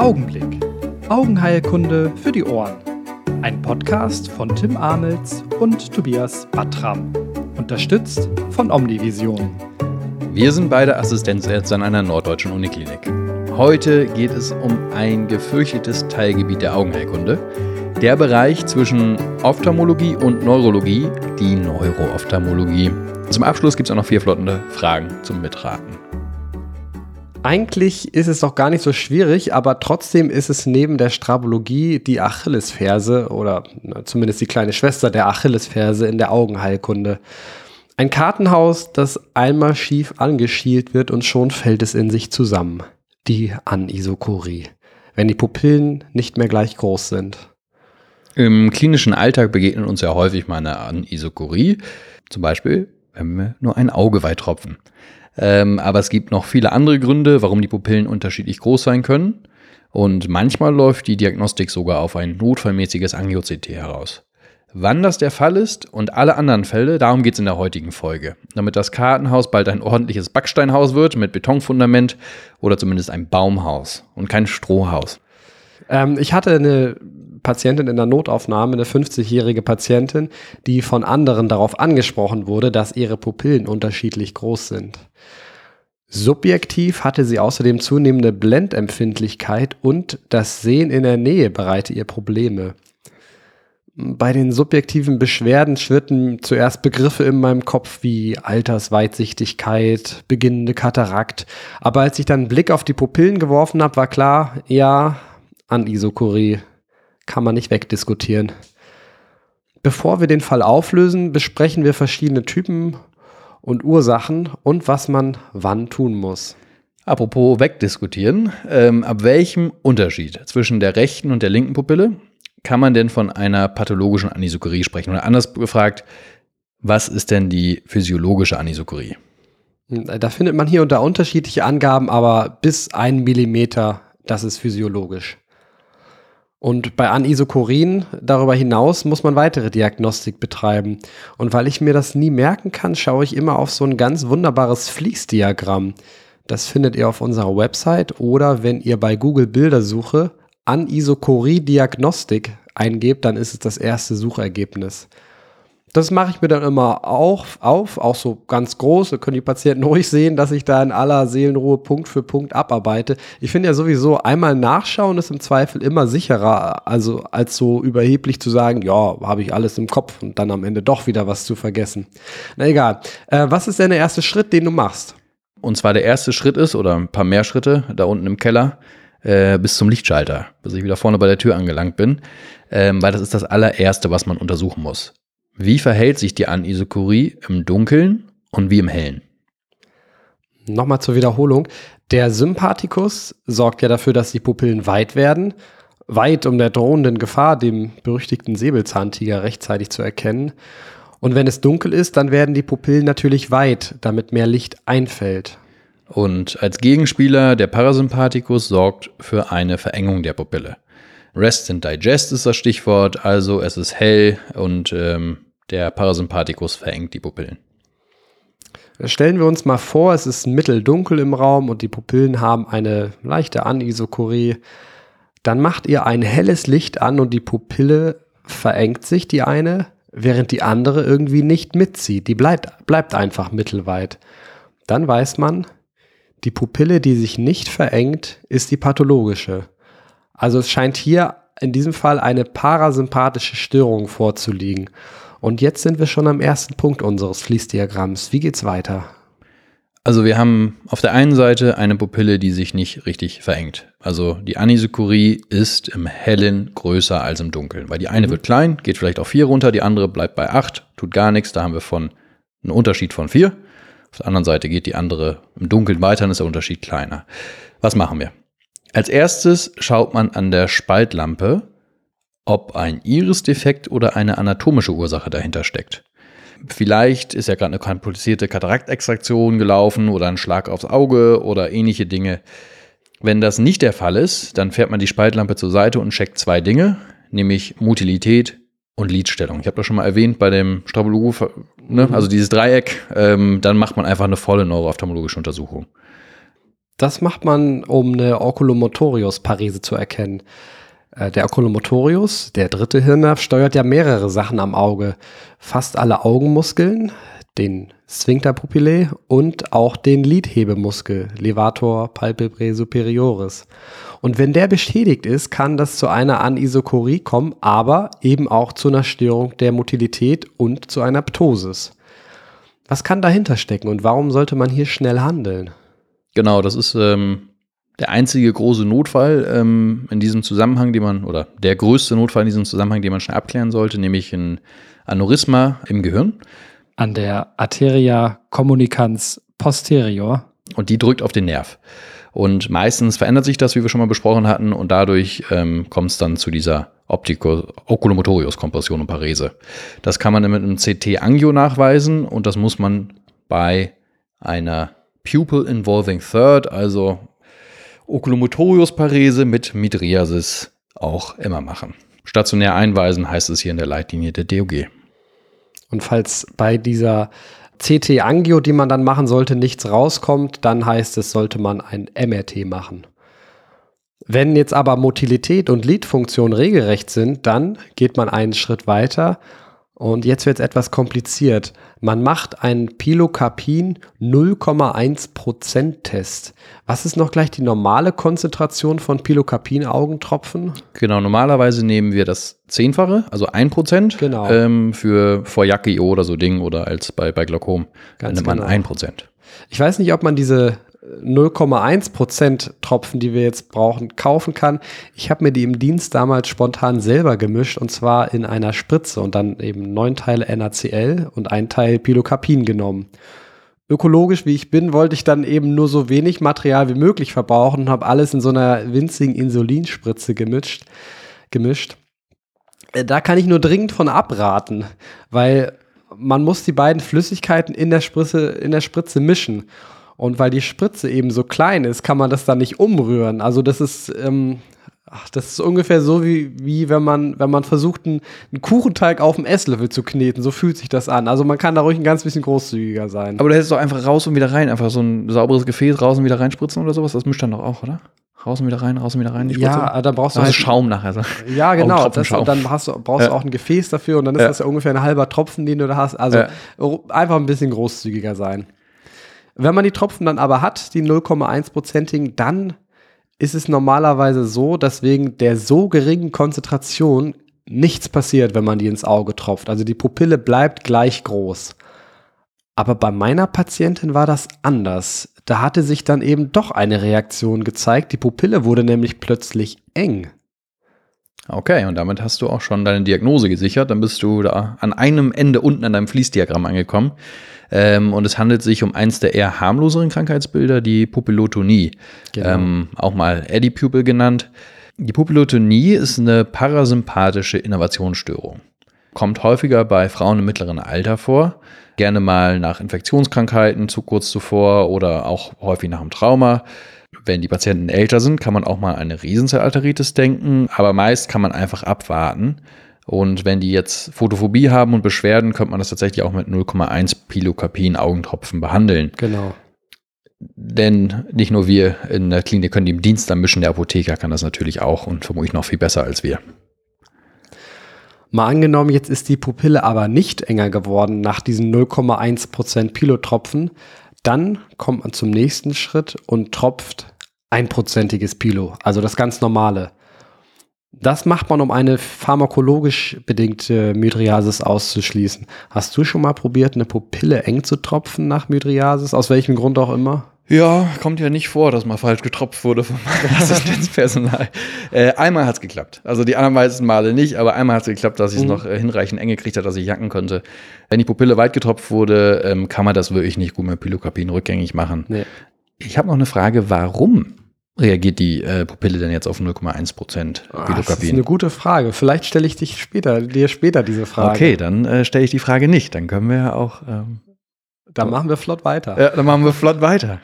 Augenblick. Augenheilkunde für die Ohren. Ein Podcast von Tim Amels und Tobias Battram. Unterstützt von Omnivision. Wir sind beide Assistenzärzte an einer norddeutschen Uniklinik. Heute geht es um ein gefürchtetes Teilgebiet der Augenheilkunde. Der Bereich zwischen Ophthalmologie und Neurologie, die Neuroophthalmologie. Zum Abschluss gibt es auch noch vier flottende Fragen zum Mitraten. Eigentlich ist es doch gar nicht so schwierig, aber trotzdem ist es neben der Strabologie die Achillesferse oder zumindest die kleine Schwester der Achillesferse in der Augenheilkunde. Ein Kartenhaus, das einmal schief angeschielt wird und schon fällt es in sich zusammen. Die Anisokorie. Wenn die Pupillen nicht mehr gleich groß sind. Im klinischen Alltag begegnet uns ja häufig mal eine Anisokorie. Zum Beispiel, wenn wir nur ein Auge weit tropfen. Ähm, aber es gibt noch viele andere Gründe, warum die Pupillen unterschiedlich groß sein können. Und manchmal läuft die Diagnostik sogar auf ein notfallmäßiges Angio-CT heraus. Wann das der Fall ist und alle anderen Fälle, darum geht es in der heutigen Folge. Damit das Kartenhaus bald ein ordentliches Backsteinhaus wird mit Betonfundament oder zumindest ein Baumhaus und kein Strohhaus. Ähm, ich hatte eine Patientin in der Notaufnahme, eine 50-jährige Patientin, die von anderen darauf angesprochen wurde, dass ihre Pupillen unterschiedlich groß sind. Subjektiv hatte sie außerdem zunehmende Blendempfindlichkeit und das Sehen in der Nähe bereite ihr Probleme. Bei den subjektiven Beschwerden schwirrten zuerst Begriffe in meinem Kopf wie Altersweitsichtigkeit, beginnende Katarakt. Aber als ich dann einen Blick auf die Pupillen geworfen habe, war klar, ja, Anisokorie kann man nicht wegdiskutieren. Bevor wir den Fall auflösen, besprechen wir verschiedene Typen und Ursachen und was man wann tun muss. Apropos wegdiskutieren, ähm, ab welchem Unterschied zwischen der rechten und der linken Pupille kann man denn von einer pathologischen Anisokorie sprechen? Oder anders gefragt, was ist denn die physiologische Anisokorie? Da findet man hier unter unterschiedliche Angaben, aber bis ein Millimeter, das ist physiologisch. Und bei Anisokorin darüber hinaus muss man weitere Diagnostik betreiben. Und weil ich mir das nie merken kann, schaue ich immer auf so ein ganz wunderbares Fließdiagramm. Das findet ihr auf unserer Website oder wenn ihr bei Google Bildersuche Anisokorie-Diagnostik eingebt, dann ist es das erste Suchergebnis. Das mache ich mir dann immer auch auf, auch so ganz groß. Da können die Patienten ruhig sehen, dass ich da in aller Seelenruhe Punkt für Punkt abarbeite. Ich finde ja sowieso, einmal nachschauen ist im Zweifel immer sicherer, also als so überheblich zu sagen, ja, habe ich alles im Kopf und dann am Ende doch wieder was zu vergessen. Na egal. Äh, was ist denn der erste Schritt, den du machst? Und zwar der erste Schritt ist, oder ein paar mehr Schritte, da unten im Keller, äh, bis zum Lichtschalter, bis ich wieder vorne bei der Tür angelangt bin. Ähm, weil das ist das allererste, was man untersuchen muss. Wie verhält sich die Anisokorie im Dunkeln und wie im Hellen? Nochmal zur Wiederholung. Der Sympathikus sorgt ja dafür, dass die Pupillen weit werden. Weit, um der drohenden Gefahr, dem berüchtigten Säbelzahntiger, rechtzeitig zu erkennen. Und wenn es dunkel ist, dann werden die Pupillen natürlich weit, damit mehr Licht einfällt. Und als Gegenspieler der Parasympathikus sorgt für eine Verengung der Pupille. Rest and Digest ist das Stichwort, also es ist hell und ähm, der Parasympathikus verengt die Pupillen. Stellen wir uns mal vor, es ist mitteldunkel im Raum und die Pupillen haben eine leichte Anisokorie. Dann macht ihr ein helles Licht an und die Pupille verengt sich, die eine, während die andere irgendwie nicht mitzieht. Die bleibt, bleibt einfach mittelweit. Dann weiß man, die Pupille, die sich nicht verengt, ist die pathologische. Also es scheint hier in diesem Fall eine parasympathische Störung vorzuliegen. Und jetzt sind wir schon am ersten Punkt unseres Fließdiagramms. Wie geht's weiter? Also wir haben auf der einen Seite eine Pupille, die sich nicht richtig verengt. Also die Anisokorie ist im Hellen größer als im Dunkeln, weil die eine mhm. wird klein, geht vielleicht auf vier runter, die andere bleibt bei acht, tut gar nichts. Da haben wir von einen Unterschied von vier. Auf der anderen Seite geht die andere im Dunkeln weiter, dann ist der Unterschied kleiner. Was machen wir? Als erstes schaut man an der Spaltlampe, ob ein Iris-Defekt oder eine anatomische Ursache dahinter steckt. Vielleicht ist ja gerade eine komplizierte Kataraktextraktion gelaufen oder ein Schlag aufs Auge oder ähnliche Dinge. Wenn das nicht der Fall ist, dann fährt man die Spaltlampe zur Seite und checkt zwei Dinge, nämlich Motilität und Lidstellung. Ich habe das schon mal erwähnt bei dem Strabologo, ne? also dieses Dreieck, ähm, dann macht man einfach eine volle neuroophthalmologische Untersuchung. Das macht man, um eine Oculomotorius-Parese zu erkennen. Äh, der Oculomotorius, der dritte Hirnnerv, steuert ja mehrere Sachen am Auge. Fast alle Augenmuskeln, den Sphincter pupillae und auch den Lidhebemuskel, Levator palpebrae superioris. Und wenn der beschädigt ist, kann das zu einer Anisokorie kommen, aber eben auch zu einer Störung der Motilität und zu einer Ptosis. Was kann dahinter stecken und warum sollte man hier schnell handeln? Genau, das ist ähm, der einzige große Notfall ähm, in diesem Zusammenhang, den man, oder der größte Notfall in diesem Zusammenhang, den man schnell abklären sollte, nämlich ein Aneurysma im Gehirn. An der Arteria communicans posterior. Und die drückt auf den Nerv. Und meistens verändert sich das, wie wir schon mal besprochen hatten, und dadurch ähm, kommt es dann zu dieser Oculomotorius-Kompression und Parese. Das kann man mit einem CT-Angio nachweisen und das muss man bei einer Pupil Involving Third, also Oculomotorius-Parese mit Midriasis auch immer machen. Stationär einweisen heißt es hier in der Leitlinie der DOG. Und falls bei dieser CT-Angio, die man dann machen sollte, nichts rauskommt, dann heißt es, sollte man ein MRT machen. Wenn jetzt aber Motilität und Leadfunktion regelrecht sind, dann geht man einen Schritt weiter und jetzt wird es etwas kompliziert. Man macht einen Pilocarpin 0,1% Test. Was ist noch gleich die normale Konzentration von Pilocarpin-Augentropfen? Genau, normalerweise nehmen wir das Zehnfache, also 1% Genau. ähm, für Voyaki oder so Ding oder als bei, bei Glaukom. Ganz nimmt man genau. 1%. Ich weiß nicht, ob man diese 0,1% Tropfen, die wir jetzt brauchen, kaufen kann. Ich habe mir die im Dienst damals spontan selber gemischt und zwar in einer Spritze und dann eben neun Teile NaCl und ein Teil Pilocarpin genommen. Ökologisch wie ich bin, wollte ich dann eben nur so wenig Material wie möglich verbrauchen und habe alles in so einer winzigen Insulinspritze gemischt. gemischt. Äh, Da kann ich nur dringend von abraten, weil man muss die beiden Flüssigkeiten in der Spritze, in der Spritze mischen. Und weil die Spritze eben so klein ist, kann man das dann nicht umrühren. Also das ist, ähm, ach, das ist ungefähr so wie, wie wenn man, wenn man versucht, einen, einen Kuchenteig auf dem Esslöffel zu kneten. So fühlt sich das an. Also man kann da ruhig ein ganz bisschen großzügiger sein. Aber du hättest doch einfach raus und wieder rein, einfach so ein sauberes Gefäß raus und wieder reinspritzen oder sowas. Das mischt dann doch auch, oder? Raus und wieder rein, raus und wieder rein, die Spritze. ja, dann brauchst du also halt, Schaum nachher. So. Ja, genau. Das, und dann hast du, brauchst du Ja. auch ein Gefäß dafür und dann ist Ja. das ja ungefähr ein halber Tropfen, den du da hast. Also Ja. einfach ein bisschen großzügiger sein. Wenn man die Tropfen dann aber hat, die 0,1-prozentigen, dann ist es normalerweise so, dass wegen der so geringen Konzentration nichts passiert, wenn man die ins Auge tropft. Also die Pupille bleibt gleich groß. Aber bei meiner Patientin war das anders. Da hatte sich dann eben doch eine Reaktion gezeigt. Die Pupille wurde nämlich plötzlich eng. Okay, und damit hast du auch schon deine Diagnose gesichert. Dann bist du da an einem Ende unten an deinem Fließdiagramm angekommen. Ähm, und es handelt sich um eins der eher harmloseren Krankheitsbilder, die Pupillotonie. Genau. Ähm, auch mal Eddie Pupil genannt. Die Pupillotonie ist eine parasympathische Innovationsstörung. Kommt häufiger bei Frauen im mittleren Alter vor. Gerne mal nach Infektionskrankheiten zu kurz zuvor oder auch häufig nach einem Trauma. Wenn die Patienten älter sind, kann man auch mal an eine Riesenzellarteritis denken, aber meist kann man einfach abwarten. Und wenn die jetzt Photophobie haben und Beschwerden, könnte man das tatsächlich auch mit 0,1 Pilocarpin Augentropfen behandeln. Genau. Denn nicht nur wir in der Klinik können die im Dienst dann mischen, der Apotheker kann das natürlich auch und vermutlich noch viel besser als wir. Mal angenommen, jetzt ist die Pupille aber nicht enger geworden nach diesen 0,1% Pilotropfen, dann kommt man zum nächsten Schritt und tropft einprozentiges Pilo, also das ganz normale. Das macht man, um eine pharmakologisch bedingte Mydriasis auszuschließen. Hast du schon mal probiert, eine Pupille eng zu tropfen nach Mydriasis? Aus welchem Grund auch immer? Ja, kommt ja nicht vor, dass mal falsch getropft wurde vom Assistenzpersonal. äh, einmal hat es geklappt. Also die anderen meisten Male nicht, aber einmal hat es geklappt, dass ich es Mhm. noch äh, hinreichend eng gekriegt habe, dass ich jacken konnte. Wenn die Pupille weit getropft wurde, ähm, kann man das wirklich nicht gut mit Pilocarpin rückgängig machen. Nee. Ich habe noch eine Frage, warum reagiert die äh, Pupille denn jetzt auf 0,1 Prozent Ah, das ist eine gute Frage. Vielleicht stelle ich dich später, dir später diese Frage. Okay, dann äh, stelle ich die Frage nicht. Dann können wir ja auch, ähm, Dann machen wir flott weiter. ja, dann machen wir flott weiter.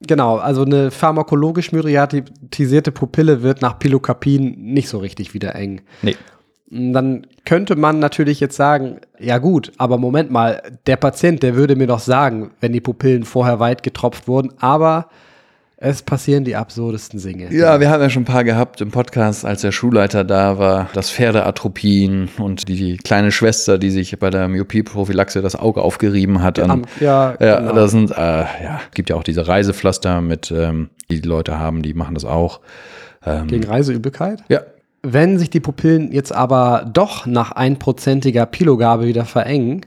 Genau, also eine pharmakologisch mydriatisierte Pupille wird nach Pilocarpin nicht so richtig wieder eng. Nee. Dann könnte man natürlich jetzt sagen, ja gut, aber Moment mal, der Patient, der würde mir doch sagen, wenn die Pupillen vorher weit getropft wurden, aber es passieren die absurdesten Dinge. Ja, wir haben ja schon ein paar gehabt im Podcast, als der Schulleiter da war. Das Pferdeatropien und die kleine Schwester, die sich bei der Myopie-Prophylaxe das Auge aufgerieben hat. An, ja, ja, genau. das sind, äh, ja, gibt ja auch diese Reisepflaster mit, ähm, die die Leute haben, die machen das auch. Ähm, Gegen Reiseübelkeit? ja, Wenn sich die Pupillen jetzt aber doch nach einprozentiger Pilogabe wieder verengen,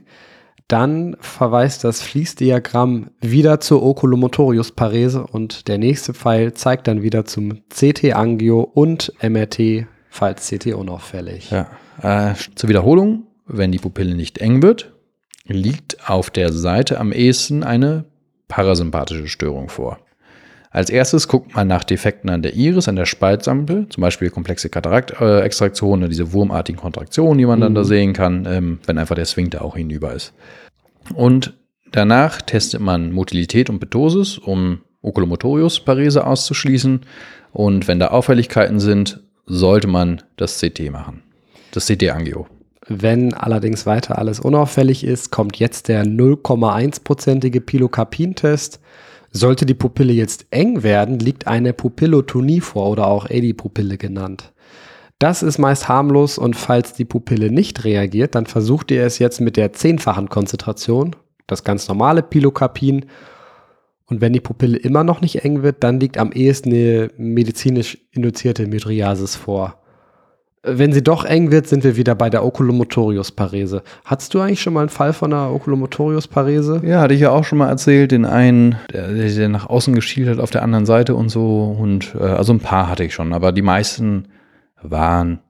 dann verweist das Fließdiagramm wieder zur Oculomotorius-Parese und der nächste Pfeil zeigt dann wieder zum CT-Angio und MRT, falls CT unauffällig. Ja. Äh, zur Wiederholung, wenn die Pupille nicht eng wird, liegt auf der Seite am ehesten eine parasympathische Störung vor. Als erstes guckt man nach Defekten an der Iris, an der Spaltsampel, zum Beispiel komplexe Kataraktextraktion oder diese wurmartigen Kontraktionen, die man dann da sehen kann, ähm, wenn einfach der Sphinkter auch hinüber ist. Und danach testet man Motilität und Ptosis, um Oculomotorius-Parese auszuschließen. Und wenn da Auffälligkeiten sind, sollte man das CT machen. Das CT-Angio. Wenn allerdings weiter alles unauffällig ist, kommt jetzt der 0,1-prozentige Pilocarpin-Test. Sollte die Pupille jetzt eng werden, liegt eine Pupillotonie vor oder auch Edipupille genannt. Das ist meist harmlos und falls die Pupille nicht reagiert, dann versucht ihr es jetzt mit der zehnfachen Konzentration, das ganz normale Pilocarpin. Und wenn die Pupille immer noch nicht eng wird, dann liegt am ehesten eine medizinisch induzierte Mydriasis vor. Wenn sie doch eng wird, sind wir wieder bei der Oculomotorius-Parese. Hattest du eigentlich schon mal einen Fall von einer Oculomotorius-Parese? Ja, hatte ich ja auch schon mal erzählt, den einen, der, der nach außen geschielt hat auf der anderen Seite und so. Und äh, also ein paar hatte ich schon, aber die meisten waren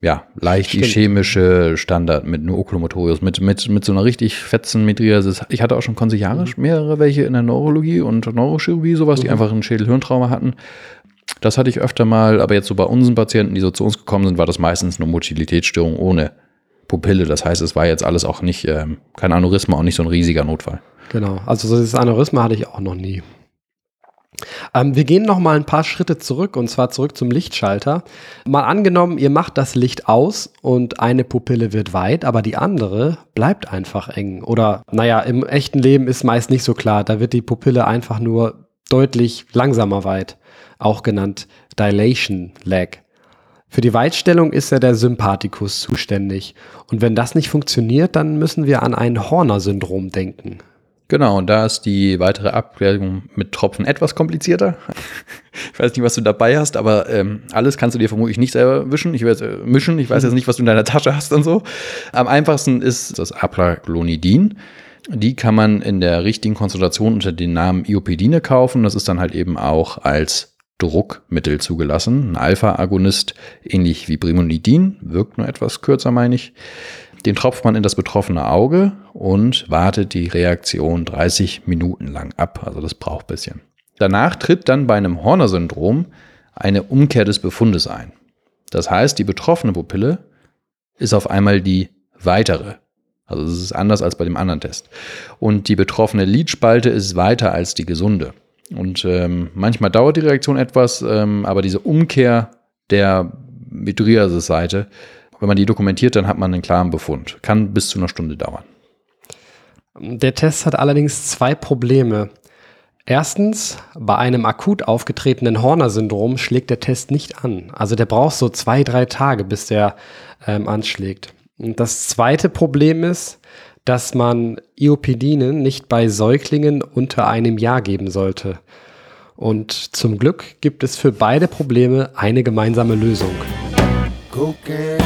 ja leicht Stimmt. ischämische Standard mit nur Oculomotorius, mit, mit, mit so einer richtig fetzen Midriasis. Ich hatte auch schon konsiliarisch mehrere welche in der Neurologie und Neurochirurgie, sowas, die Mhm. einfach ein Schädel-Hirntrauma hatten. Das hatte ich öfter mal, aber jetzt so bei unseren Patienten, die so zu uns gekommen sind, war das meistens eine Motilität,störung ohne Pupille. Das heißt, es war jetzt alles auch nicht, ähm, kein Aneurysma, auch nicht so ein riesiger Notfall. Genau, also so dieses Aneurysma hatte ich auch noch nie. Ähm, wir gehen noch mal ein paar Schritte zurück und zwar zurück zum Lichtschalter. Mal angenommen, ihr macht das Licht aus und eine Pupille wird weit, aber die andere bleibt einfach eng. Oder naja, im echten Leben ist meist nicht so klar. Da wird die Pupille einfach nur deutlich langsamer weit, auch genannt Dilation Lag. Für die Weitstellung ist ja der Sympathikus zuständig. Und wenn das nicht funktioniert, dann müssen wir an ein Horner-Syndrom denken. Genau, und da ist die weitere Abklärung mit Tropfen etwas komplizierter. Ich weiß nicht, was du dabei hast, aber ähm, alles kannst du dir vermutlich nicht selber wischen. Ich weiß, äh, mischen. Ich weiß jetzt nicht, was du in deiner Tasche hast und so. Am einfachsten ist das Aplaglonidin. Die kann man in der richtigen Konzentration unter dem Namen Iopidine kaufen. Das ist dann halt eben auch als Druckmittel zugelassen. Ein Alpha-Agonist, ähnlich wie Brimonidin, wirkt nur etwas kürzer, meine ich. Den tropft man in das betroffene Auge und wartet die Reaktion 30 Minuten lang ab. Also das braucht ein bisschen. Danach tritt dann bei einem Horner-Syndrom eine Umkehr des Befundes ein. Das heißt, die betroffene Pupille ist auf einmal die weitere. Also es ist anders als bei dem anderen Test. Und die betroffene Lidspalte ist weiter als die gesunde. Und ähm, manchmal dauert die Reaktion etwas, ähm, aber diese Umkehr der Mydriasis-Seite, wenn man die dokumentiert, dann hat man einen klaren Befund. Kann bis zu einer Stunde dauern. Der Test hat allerdings zwei Probleme. Erstens, bei einem akut aufgetretenen Horner-Syndrom schlägt der Test nicht an. Also der braucht so zwei, drei Tage, bis der ähm, anschlägt. Und das zweite Problem ist, dass man Iopidine nicht bei Säuglingen unter einem Jahr geben sollte. Und zum Glück gibt es für beide Probleme eine gemeinsame Lösung. Kokain.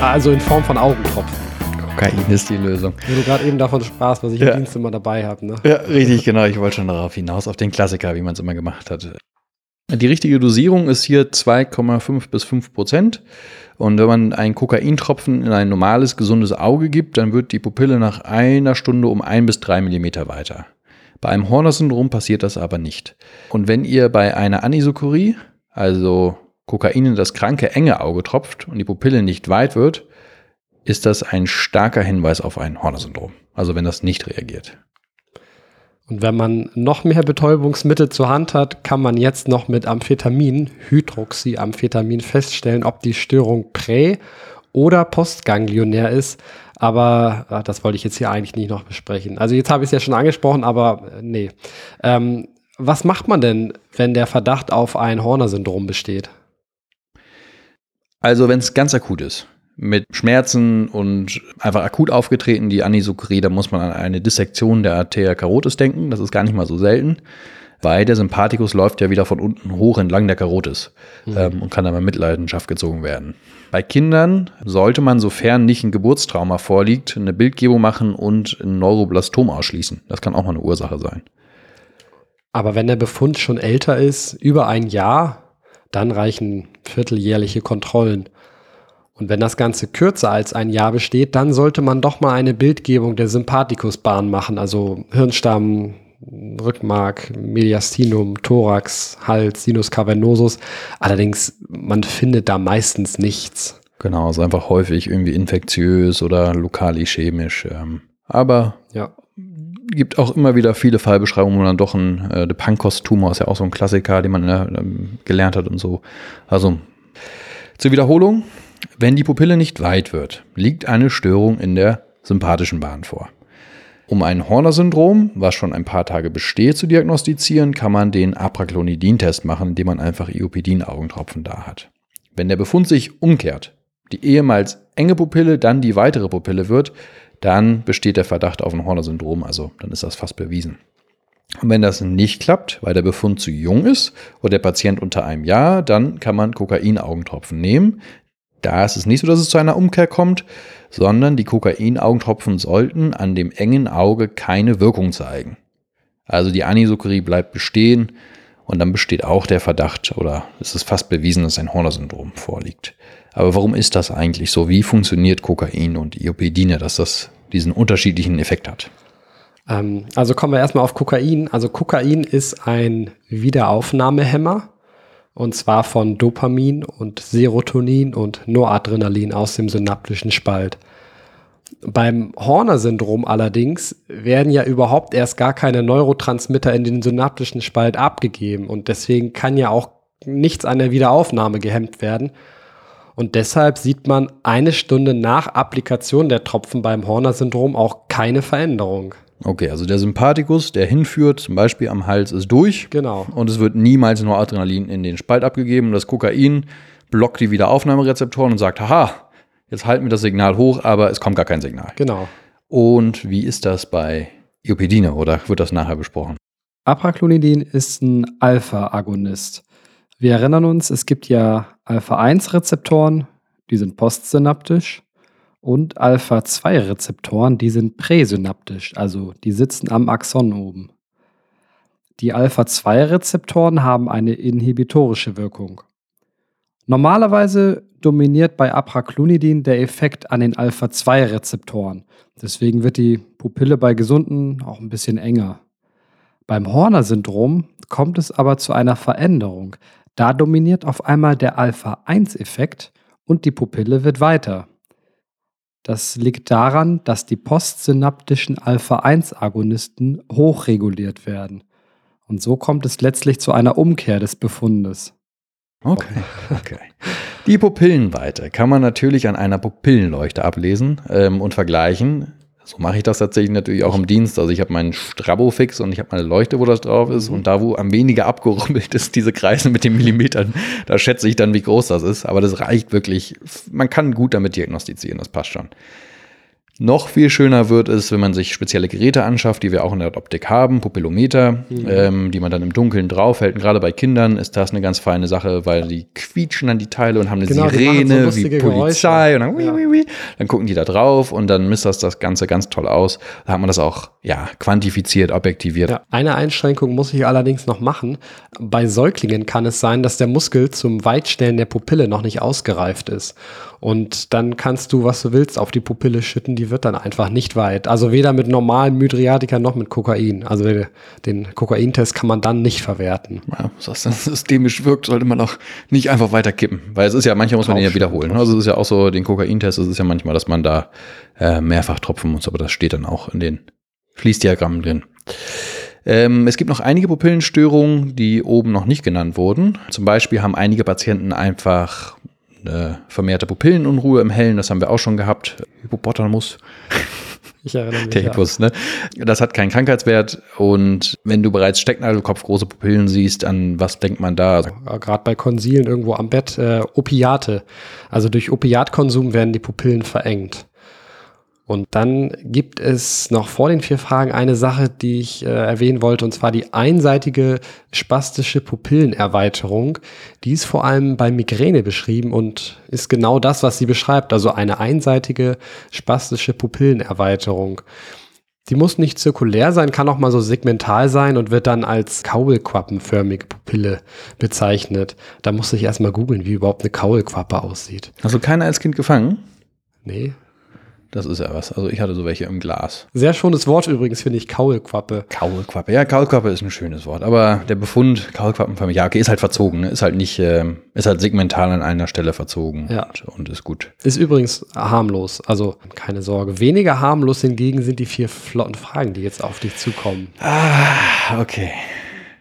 Also in Form von Augentropfen. Kokain ist die Lösung. Wo du gerade eben davon sprachst, was ich Ja. im Dienst immer dabei habe. Ne? Ja, richtig, genau. Ich wollte schon darauf hinaus, auf den Klassiker, wie man es immer gemacht hat. Die richtige Dosierung ist hier 2,5 bis 5 Prozent. Und wenn man einen Kokaintropfen in ein normales, gesundes Auge gibt, dann wird die Pupille nach einer Stunde um ein bis drei Millimeter weiter. Bei einem Horner-Syndrom passiert das aber nicht. Und wenn ihr bei einer Anisokorie, also Kokain in das kranke, enge Auge tropft und die Pupille nicht weit wird, ist das ein starker Hinweis auf ein Horner-Syndrom. Also wenn das nicht reagiert. Und wenn man noch mehr Betäubungsmittel zur Hand hat, kann man jetzt noch mit Amphetamin, Hydroxyamphetamin feststellen, ob die Störung prä- oder postganglionär ist. Aber ach, das wollte ich jetzt hier eigentlich nicht noch besprechen. Also jetzt habe ich es ja schon angesprochen, aber äh, nee. Ähm, was macht man denn, wenn der Verdacht auf ein Horner-Syndrom besteht? Also wenn es ganz akut ist, mit Schmerzen und einfach akut aufgetreten, die Anisokorie, da muss man an eine Dissektion der Arteria carotis denken. Das ist gar nicht mal so selten, weil der Sympathikus läuft ja wieder von unten hoch entlang der Carotis Mhm. ähm, und kann dann in Mitleidenschaft gezogen werden. Bei Kindern sollte man, sofern nicht ein Geburtstrauma vorliegt, eine Bildgebung machen und ein Neuroblastom ausschließen. Das kann auch mal eine Ursache sein. Aber wenn der Befund schon älter ist, über ein Jahr, dann reichen vierteljährliche Kontrollen. Und wenn das Ganze kürzer als ein Jahr besteht, dann sollte man doch mal eine Bildgebung der Sympathikusbahn machen, also Hirnstamm, Rückenmark, Mediastinum, Thorax, Hals, Sinus cavernosus. Allerdings, man findet da meistens nichts. Genau, ist einfach häufig irgendwie infektiös oder lokal-ischämisch. Ähm, aber Ja. gibt auch immer wieder viele Fallbeschreibungen, wo dann doch ein äh, der Pankos-Tumor ist ja auch so ein Klassiker, den man äh, gelernt hat und so. Also zur Wiederholung, wenn die Pupille nicht weit wird, liegt eine Störung in der sympathischen Bahn vor. Um ein Horner-Syndrom, was schon ein paar Tage besteht, zu diagnostizieren, kann man den Apraglonidin-Test machen, indem man einfach Iopidin-Augentropfen da hat. Wenn der Befund sich umkehrt, die ehemals enge Pupille dann die weitere Pupille wird, dann besteht der Verdacht auf ein Horner-Syndrom, also dann ist das fast bewiesen. Und wenn das nicht klappt, weil der Befund zu jung ist oder der Patient unter einem Jahr, dann kann man Kokain-Augentropfen nehmen. Da ist es nicht so, dass es zu einer Umkehr kommt, sondern die Kokain-Augentropfen sollten an dem engen Auge keine Wirkung zeigen. Also die Anisokorie bleibt bestehen und dann besteht auch der Verdacht oder es ist fast bewiesen, dass ein Horner-Syndrom vorliegt. Aber warum ist das eigentlich so? Wie funktioniert Kokain und Iopidine, dass das diesen unterschiedlichen Effekt hat? Ähm, also kommen wir erstmal auf Kokain. Also Kokain ist ein Wiederaufnahmehemmer und zwar von Dopamin und Serotonin und Noradrenalin aus dem synaptischen Spalt. Beim Horner-Syndrom allerdings werden ja überhaupt erst gar keine Neurotransmitter in den synaptischen Spalt abgegeben und deswegen kann ja auch nichts an der Wiederaufnahme gehemmt werden. Und deshalb sieht man eine Stunde nach Applikation der Tropfen beim Horner-Syndrom auch keine Veränderung. Okay, also der Sympathikus, der hinführt, zum Beispiel am Hals, ist durch. Genau. Und es wird niemals nur Adrenalin in den Spalt abgegeben. Und das Kokain blockt die Wiederaufnahmerezeptoren und sagt, haha, jetzt halten wir das Signal hoch, aber es kommt gar kein Signal. Genau. Und wie ist das bei Iopidine oder wird das nachher besprochen? Apraglonidin ist ein Alpha-Agonist. Wir erinnern uns, es gibt ja Alpha-1-Rezeptoren, die sind postsynaptisch, und Alpha-2-Rezeptoren, die sind präsynaptisch, also die sitzen am Axon oben. Die Alpha-2-Rezeptoren haben eine inhibitorische Wirkung. Normalerweise dominiert bei Apraglonidin der Effekt an den Alpha-2-Rezeptoren. Deswegen wird die Pupille bei Gesunden auch ein bisschen enger. Beim Horner-Syndrom kommt es aber zu einer Veränderung. Da dominiert auf einmal der Alpha-1-Effekt und die Pupille wird weiter. Das liegt daran, dass die postsynaptischen Alpha-1-Agonisten hochreguliert werden. Und so kommt es letztlich zu einer Umkehr des Befundes. Okay, okay. Die Pupillenweite kann man natürlich an einer Pupillenleuchte ablesen ähm, und vergleichen. So mache ich das tatsächlich natürlich auch im Dienst. Also ich habe meinen Strabofix und ich habe meine Leuchte, wo das drauf ist. Und da, wo am weniger abgerummelt ist, diese Kreise mit den Millimetern, da schätze ich dann, wie groß das ist. Aber das reicht wirklich. Man kann gut damit diagnostizieren, das passt schon. Noch viel schöner wird es, wenn man sich spezielle Geräte anschafft, die wir auch in der Optik haben, Pupillometer, ähm, die man dann im Dunkeln draufhält. Und gerade bei Kindern ist das eine ganz feine Sache, weil die quietschen dann die Teile und haben eine Genau, machen so Sirene wie Polizei Geräusche. und dann, Ja. dann gucken die da drauf und dann misst das das Ganze ganz toll aus. Da hat man das auch ja, quantifiziert, objektiviert. Ja, eine Einschränkung muss ich allerdings noch machen. Bei Säuglingen kann es sein, dass der Muskel zum Weitstellen der Pupille noch nicht ausgereift ist. Und dann kannst du, was du willst, auf die Pupille schütten, die wird dann einfach nicht weit. Also weder mit normalen Mydriatika noch mit Kokain. Also den Kokaintest kann man dann nicht verwerten. Ja, was das dann systemisch wirkt, sollte man auch nicht einfach weiter kippen. Weil es ist ja, manchmal muss man den ja wiederholen. Also es ist ja auch so, den Kokaintest, es ist ja manchmal, dass man da äh, mehrfach tropfen muss, aber das steht dann auch in den Fließdiagrammen drin. Ähm, es gibt noch einige Pupillenstörungen, die oben noch nicht genannt wurden. Zum Beispiel haben einige Patienten einfach eine vermehrte Pupillenunruhe im Hellen, das haben wir auch schon gehabt. Hippopotamus. Ich erinnere mich. Der Hippus, ne? Das hat keinen Krankheitswert und wenn du bereits Stecknadelkopf große Pupillen siehst, an was denkt man da? Gerade bei Konsilen irgendwo am Bett, äh, Opiate. Also durch Opiatkonsum werden die Pupillen verengt. Und dann gibt es noch vor den vier Fragen eine Sache, die ich äh, erwähnen wollte, und zwar die einseitige spastische Pupillenerweiterung. Die ist vor allem bei Migräne beschrieben und ist genau das, was sie beschreibt, also eine einseitige spastische Pupillenerweiterung. Die muss nicht zirkulär sein, kann auch mal so segmental sein und wird dann als kaulquappenförmige Pupille bezeichnet. Da muss ich erstmal googeln, wie überhaupt eine Kaulquappe aussieht. du keiner als Kind gefangen? Nee. Das ist ja was. Also ich hatte so welche im Glas. Sehr schönes Wort übrigens, finde ich, Kaulquappe. Kaulquappe. Ja, Kaulquappe ist ein schönes Wort. Aber der Befund, Kaulquappenfamilie, ja, okay, ist halt verzogen. Ne? Ist halt nicht, ähm, ist halt segmental an einer Stelle verzogen. Ja. Und, und ist gut. Ist übrigens harmlos, also keine Sorge. Weniger harmlos hingegen sind die vier flotten Fragen, die jetzt auf dich zukommen. Ah, okay.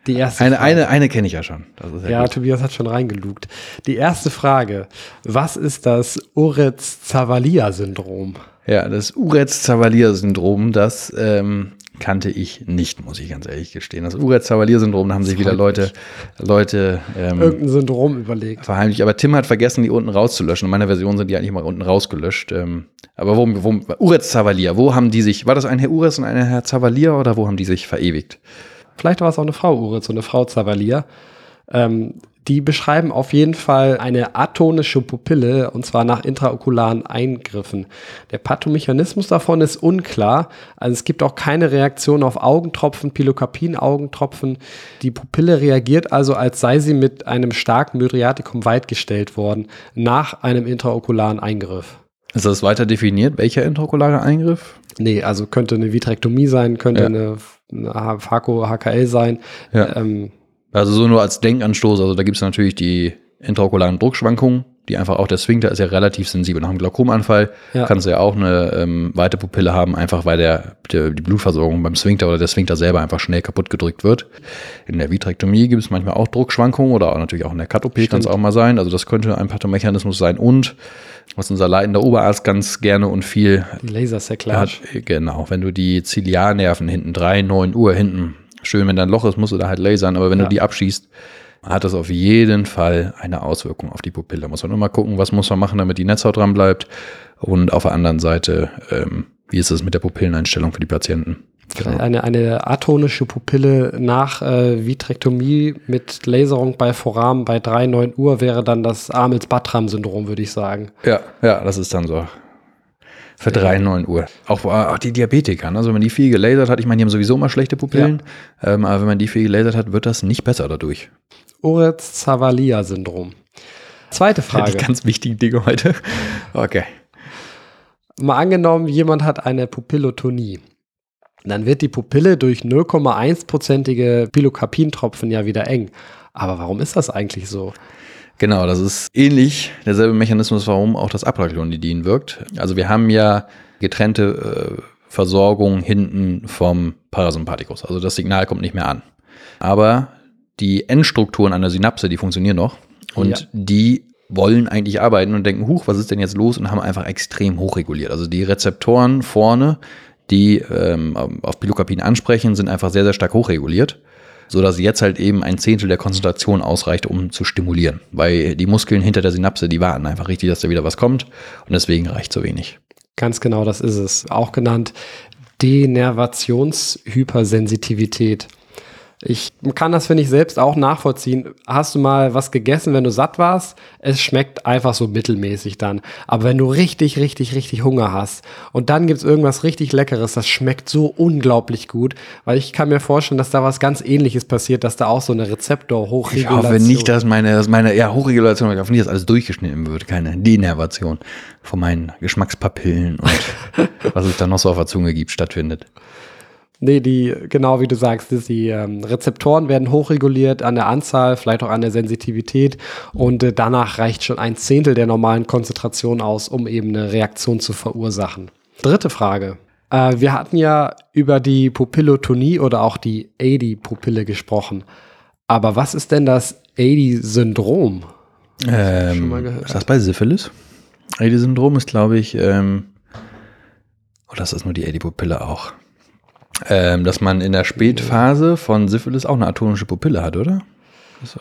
Die erste Eine, Frage. eine, eine kenne ich ja schon. Das ist ja, Ja. Tobias hat schon reingelugt. Die erste Frage. Was ist das Uretz-Zavalia-Syndrom? ja, das Uretz-Zavalier-Syndrom, das ähm, kannte ich nicht, muss ich ganz ehrlich gestehen. Das Uretz-Zavalier-Syndrom, da haben sich wieder Leute, Leute ähm, Irgendein Syndrom überlegt. verheimlicht. Aber Tim hat vergessen, die unten rauszulöschen. In meiner Version sind die eigentlich mal unten rausgelöscht. Ähm, aber wo, wo Uretz Zavalier, wo haben die sich, war das ein Herr Uretz und ein Herr Zavalier oder wo haben die sich verewigt? Vielleicht war es auch eine Frau Uretz, so eine Frau Zavalier. Ähm, die beschreiben auf jeden Fall eine atonische Pupille und zwar nach intraokularen Eingriffen. Der Pathomechanismus davon ist unklar. Also es gibt auch keine Reaktion auf Augentropfen, Pilocarpin-Augentropfen. Die Pupille reagiert also, als sei sie mit einem starken Mydriatikum weitgestellt worden nach einem intraokularen Eingriff. Ist das weiter definiert? Welcher intraokulare Eingriff? Nee, also könnte eine Vitrektomie sein, könnte Ja. eine, eine Phaco HKL sein. Ja. Ähm, Also so nur als Denkanstoß. Also da gibt es natürlich die intraokularen Druckschwankungen, die einfach auch der Sphinkter ist ja relativ sensibel. Nach einem Glaukomanfall Ja. kannst du ja auch eine ähm, weite Pupille haben, einfach weil der, der, die Blutversorgung beim Sphinkter oder der Sphinkter selber einfach schnell kaputt gedrückt wird. In der Vitrektomie gibt es manchmal auch Druckschwankungen oder auch natürlich auch in der Cut-OP kann es auch mal sein. Also das könnte ein Pathomechanismus sein. Und was unser leitender Oberarzt ganz gerne und viel er hat, genau, wenn du die Ziliarnerven hinten, 3, 9 Uhr hinten, schön, wenn da ein Loch ist, musst du da halt lasern, aber wenn Ja. du die abschießt, hat das auf jeden Fall eine Auswirkung auf die Pupille. Da muss man immer gucken, was muss man machen, damit die Netzhaut dran bleibt. Und auf der anderen Seite, ähm, wie ist es mit der Pupilleneinstellung für die Patienten? Genau. Eine, eine atonische Pupille nach äh, Vitrektomie mit Laserung bei Foramen bei 3, 9 Uhr wäre dann das Amels-Battram-Syndrom, würde ich sagen. Ja, ja, das ist dann so. Für 3, 9 Uhr. Auch, auch die Diabetiker, ne? also wenn man die viel gelasert hat, ich meine, die haben sowieso mal schlechte Pupillen, ähm, aber wenn man die viel gelasert hat, wird das nicht besser dadurch. Uretz-Zavalia-Syndrom. Zweite Die Frage. ganz wichtigen Dinge heute. Okay. Mal angenommen, jemand hat eine Pupillotonie. Dann wird die Pupille durch 0,1-prozentige Pilocarpintropfen ja wieder eng. Aber warum ist das eigentlich so? Genau, das ist ähnlich derselbe Mechanismus, warum auch das Apraglonidin wirkt. Also wir haben ja getrennte äh, Versorgung hinten vom Parasympathikus. Also das Signal kommt nicht mehr an. Aber die Endstrukturen an der Synapse, die funktionieren noch. Und Ja. die wollen eigentlich arbeiten und denken, huch, was ist denn jetzt los? Und haben einfach extrem hochreguliert. Also die Rezeptoren vorne, die ähm, auf Pilocarpin ansprechen, sind einfach sehr, sehr stark hochreguliert sodass jetzt halt eben ein Zehntel der Konzentration ausreicht, um zu stimulieren. Weil die Muskeln hinter der Synapse, die warten einfach richtig, dass da wieder was kommt und deswegen reicht so wenig. Ganz genau, das ist es. Auch genannt Denervationshypersensitivität. Ich kann das, finde ich, selbst auch nachvollziehen. Hast du mal was gegessen, wenn du satt warst? Es schmeckt einfach so mittelmäßig dann. Aber wenn du richtig, richtig, richtig Hunger hast und dann gibt es irgendwas richtig Leckeres, das schmeckt so unglaublich gut, weil ich kann mir vorstellen, dass da was ganz ähnliches passiert, dass da auch so eine Ich Rezeptor-Hochregulation hoffe nicht, dass meine, dass meine ja, Hochregulation, ich hoffe nicht, dass alles durchgeschnitten wird. Keine Denervation von meinen Geschmackspapillen und was es da noch so auf der Zunge gibt, stattfindet. Nee, die, genau wie du sagst, die ähm, Rezeptoren werden hochreguliert an der Anzahl, vielleicht auch an der Sensitivität und äh, danach reicht schon ein Zehntel der normalen Konzentration aus, um eben eine Reaktion zu verursachen. Dritte Frage. Äh, wir hatten ja über die Pupillotonie oder auch die AD-Pupille gesprochen. Aber was ist denn das AD-Syndrom? Ähm. Ist das bei Syphilis? AD-Syndrom ist, glaube ich, ähm, oder ist das nur die AD-Pupille auch? Ähm, dass man in der Spätphase von Syphilis auch eine atomische Pupille hat, oder?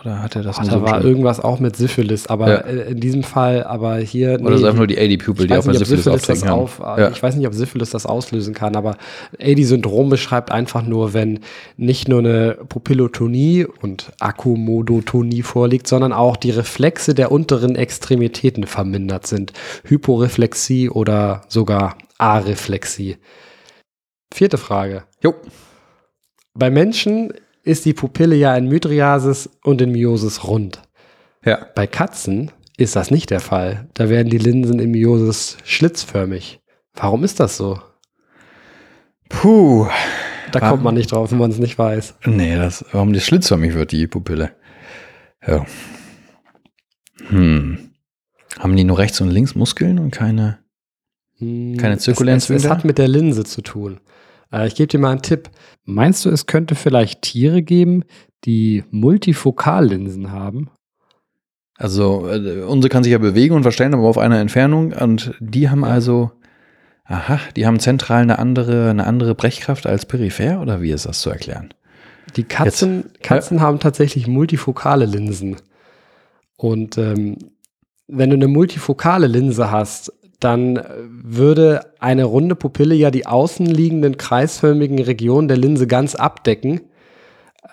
Oder hat er das Ach, da war schlimm? irgendwas auch mit Syphilis, aber Ja. äh, in diesem Fall, aber hier. Oder ist nee, einfach nur die AD-Pupil, die auf nicht, Syphilis Syphilis das auftreten auf, kann? äh, Ja. Ich weiß nicht, ob Syphilis das auslösen kann, aber AD-Syndrom beschreibt einfach nur, wenn nicht nur eine Pupillotonie und Akkomodotonie vorliegt, sondern auch die Reflexe der unteren Extremitäten vermindert sind. Hyporeflexie oder sogar Areflexie. Vierte Frage. Jo. Bei Menschen ist die Pupille ja in Mydriasis und in Miosis rund. Ja. Bei Katzen ist das nicht der Fall. Da werden die Linsen im Miosis schlitzförmig. Warum ist das so? Puh. Da Warum? kommt man nicht drauf, wenn man es nicht weiß. Nee, das, warum die schlitzförmig wird, die Pupille. Ja. Hm. Haben die nur rechts und links Muskeln und keine? Hm, Keine zirkulären es, es, es hat mit der Linse zu tun. Äh, ich gebe dir mal einen Tipp. Meinst du, es könnte vielleicht Tiere geben, die Multifokallinsen haben? Also, äh, unsere kann sich ja bewegen und verstellen, aber auf einer Entfernung. Und die haben also, aha, die haben zentral eine andere, eine andere Brechkraft als peripher, oder wie ist das zu erklären? Die Katzen, Katzen haben tatsächlich multifokale Linsen. Und ähm, wenn du eine multifokale Linse hast, dann äh, würde eine runde Pupille ja die außenliegenden kreisförmigen Regionen der Linse ganz abdecken,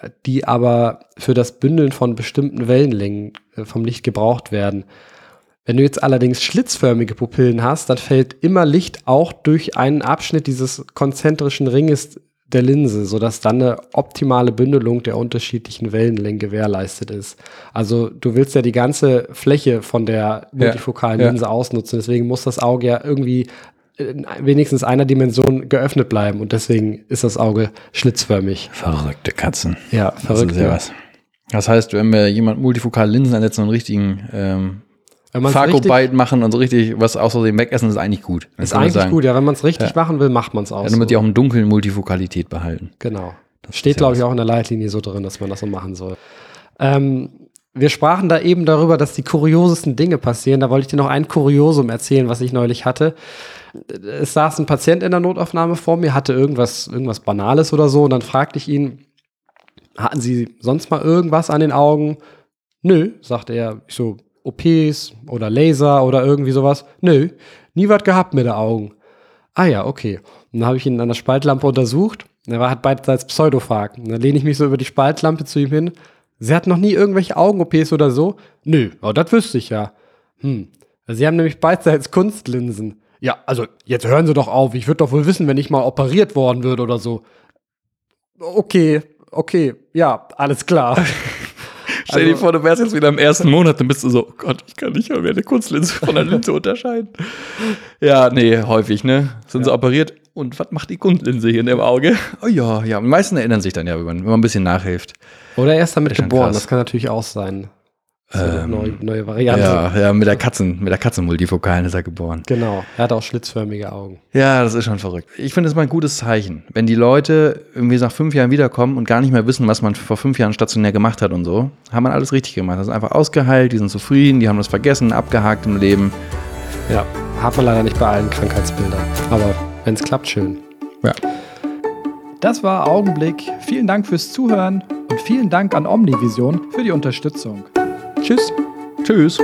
äh, die aber für das Bündeln von bestimmten Wellenlängen äh, vom Licht gebraucht werden. Wenn du jetzt allerdings schlitzförmige Pupillen hast, dann fällt immer Licht auch durch einen Abschnitt dieses konzentrischen Ringes der Linse, sodass dann eine optimale Bündelung der unterschiedlichen Wellenlängen gewährleistet ist. Also du willst ja die ganze Fläche von der multifokalen ja. Linse ausnutzen, deswegen muss das Auge ja irgendwie in wenigstens einer Dimension geöffnet bleiben und deswegen ist das Auge schlitzförmig. Verrückte Katzen. Ja, Das verrückt. ist ja was. Das heißt, wenn wir jemand multifokale Linsen ansetzen und einen richtigen ähm, Fargo-Bite machen und so richtig was außerdem wegessen, ist eigentlich gut. Dann ist eigentlich sagen, gut, ja, wenn man es richtig Ja. machen will, macht man es auch. Ja, damit so. die auch im Dunkeln Multifokalität behalten. Genau. Das Steht, glaube ich, auch in der Leitlinie so drin, dass man das so machen soll. Ähm, wir sprachen da eben darüber, dass die kuriosesten Dinge passieren. Da wollte ich dir noch ein Kuriosum erzählen, was ich neulich hatte. Es saß ein Patient in der Notaufnahme vor mir, hatte irgendwas, irgendwas Banales oder so. Und dann fragte ich ihn, hatten Sie sonst mal irgendwas an den Augen? Nö, sagte er. Ich so, OPs oder Laser oder irgendwie sowas. Nö, nie was gehabt mit den Augen. Ah ja, okay. Und dann habe ich ihn an der Spaltlampe untersucht. Er hat beidseits Pseudophag. Und dann lehne ich mich so über die Spaltlampe zu ihm hin. Sie hat noch nie irgendwelche Augen-OPs oder so? Nö, aber das wüsste ich ja. Hm. Sie haben nämlich beidseits Kunstlinsen. Ja, also jetzt hören Sie doch auf. Ich würde doch wohl wissen, wenn ich mal operiert worden würde oder so. Okay, okay, ja, alles klar. Stell dir Also- vor, du wärst jetzt wieder im ersten Monat, dann bist du so, oh Gott, ich kann nicht mehr eine Kunstlinse von einer Linse unterscheiden. Ja, nee, häufig, ne? Sind sie operiert und was macht die Kunstlinse hier in dem Auge? Oh ja, ja. Die meisten erinnern sich dann ja, wenn man, wenn man ein bisschen nachhilft. Oder er ist damit geboren. krass. Das kann natürlich auch sein. Ähm, neue, neue Variante. Ja, ja, mit der Katzen, mit der Katzenmultifokalen ist er geboren. Genau. Er hat auch schlitzförmige Augen. Ja, das ist schon verrückt. Ich finde es mal ein gutes Zeichen. Wenn die Leute irgendwie nach fünf Jahren wiederkommen und gar nicht mehr wissen, was man vor fünf Jahren stationär gemacht hat und so, haben man alles richtig gemacht. Das ist einfach ausgeheilt, die sind zufrieden, die haben das vergessen, abgehakt im Leben. Ja. Hat man leider nicht bei allen Krankheitsbildern. Aber wenn es klappt, schön. Ja. Das war Augenblick. Vielen Dank fürs Zuhören und vielen Dank an Omnivision für die Unterstützung. Tschüss. Tschüss.